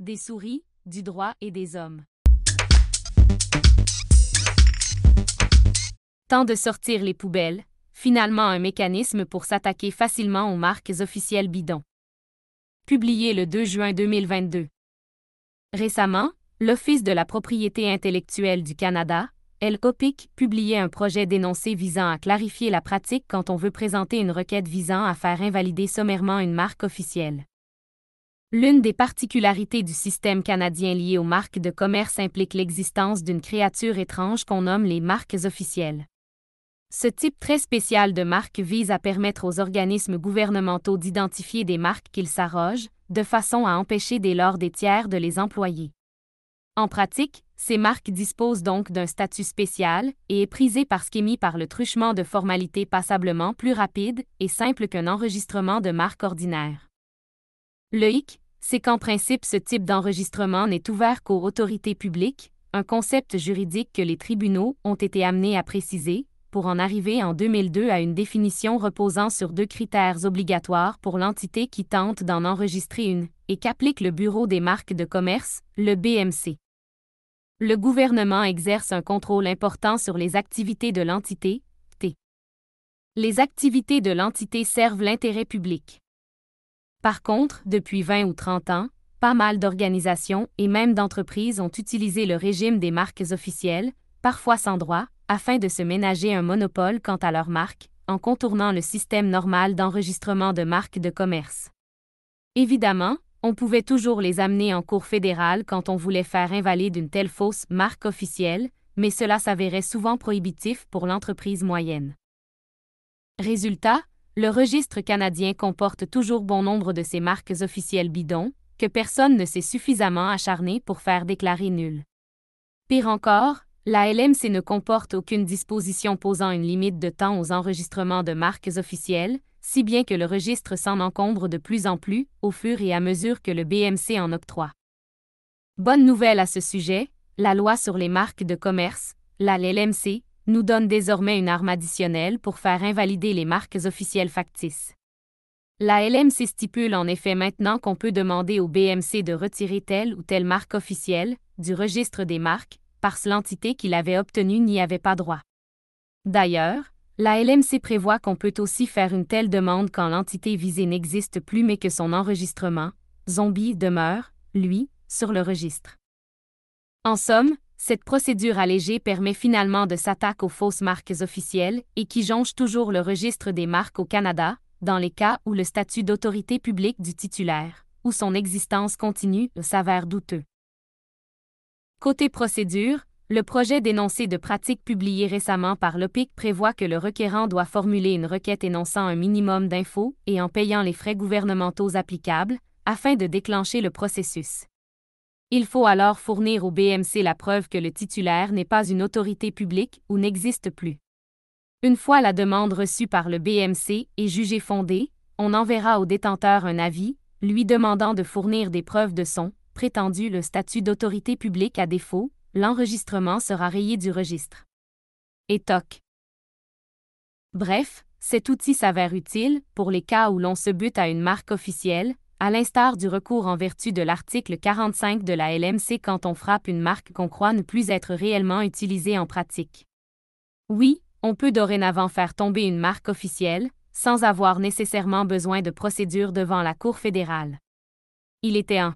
des souris, du droit et des hommes. Temps de sortir les poubelles, finalement un mécanisme pour s'attaquer facilement aux marques officielles bidons. Publié le 2 juin 2022. Récemment, l'Office de la propriété intellectuelle du Canada, LCOPIC, publiait un projet d'énoncé visant à clarifier la pratique quand on veut présenter une requête visant à faire invalider sommairement une marque officielle. L'une des particularités du système canadien lié aux marques de commerce implique l'existence d'une créature étrange qu'on nomme les marques officielles. Ce type très spécial de marque vise à permettre aux organismes gouvernementaux d'identifier des marques qu'ils s'arrogent, de façon à empêcher dès lors des tiers de les employer. En pratique, ces marques disposent donc d'un statut spécial et est prisée parce qu'émis par le truchement de formalités passablement plus rapide et simple qu'un enregistrement de marque ordinaire. Le hic, c'est qu'en principe ce type d'enregistrement n'est ouvert qu'aux autorités publiques, un concept juridique que les tribunaux ont été amenés à préciser, pour en arriver en 2002 à une définition reposant sur deux critères obligatoires pour l'entité qui tente d'en enregistrer une, et qu'applique le Bureau des marques de commerce, le BMC. Le gouvernement exerce un contrôle important sur les activités de l'entité, T. Les activités de l'entité servent l'intérêt public. Par contre, depuis 20 ou 30 ans, pas mal d'organisations et même d'entreprises ont utilisé le régime des marques officielles, parfois sans droit, afin de se ménager un monopole quant à leur marque, en contournant le système normal d'enregistrement de marques de commerce. Évidemment, on pouvait toujours les amener en cour fédérale quand on voulait faire invalider une telle fausse marque officielle, mais cela s'avérait souvent prohibitif pour l'entreprise moyenne. Résultat, le registre canadien comporte toujours bon nombre de ces marques officielles bidons, que personne ne s'est suffisamment acharné pour faire déclarer nulles. Pire encore, la LMC ne comporte aucune disposition posant une limite de temps aux enregistrements de marques officielles, si bien que le registre s'en encombre de plus en plus, au fur et à mesure que le BMC en octroie. Bonne nouvelle à ce sujet, la loi sur les marques de commerce, la LMC, nous donne désormais une arme additionnelle pour faire invalider les marques officielles factices. La LMC stipule en effet maintenant qu'on peut demander au BMC de retirer telle ou telle marque officielle du registre des marques, parce l'entité qui l'avait obtenue n'y avait pas droit. D'ailleurs, la LMC prévoit qu'on peut aussi faire une telle demande quand l'entité visée n'existe plus mais que son enregistrement, zombie, demeure, lui, sur le registre. En somme, cette procédure allégée permet finalement de s'attaquer aux fausses marques officielles et qui jonchent toujours le registre des marques au Canada, dans les cas où le statut d'autorité publique du titulaire, ou son existence continue, s'avère douteux. Côté procédure, le projet d'énoncé de pratique publié récemment par l'OPIC prévoit que le requérant doit formuler une requête énonçant un minimum d'infos et en payant les frais gouvernementaux applicables, afin de déclencher le processus. Il faut alors fournir au BMC la preuve que le titulaire n'est pas une autorité publique ou n'existe plus. Une fois la demande reçue par le BMC et jugée fondée, on enverra au détenteur un avis, lui demandant de fournir des preuves de son, prétendu le statut d'autorité publique à défaut, l'enregistrement sera rayé du registre. Et toc. Bref, cet outil s'avère utile pour les cas où l'on se bute à une marque officielle, à l'instar du recours en vertu de l'article 45 de la LMC quand on frappe une marque qu'on croit ne plus être réellement utilisée en pratique. Oui, on peut dorénavant faire tomber une marque officielle, sans avoir nécessairement besoin de procédure devant la Cour fédérale. Il était un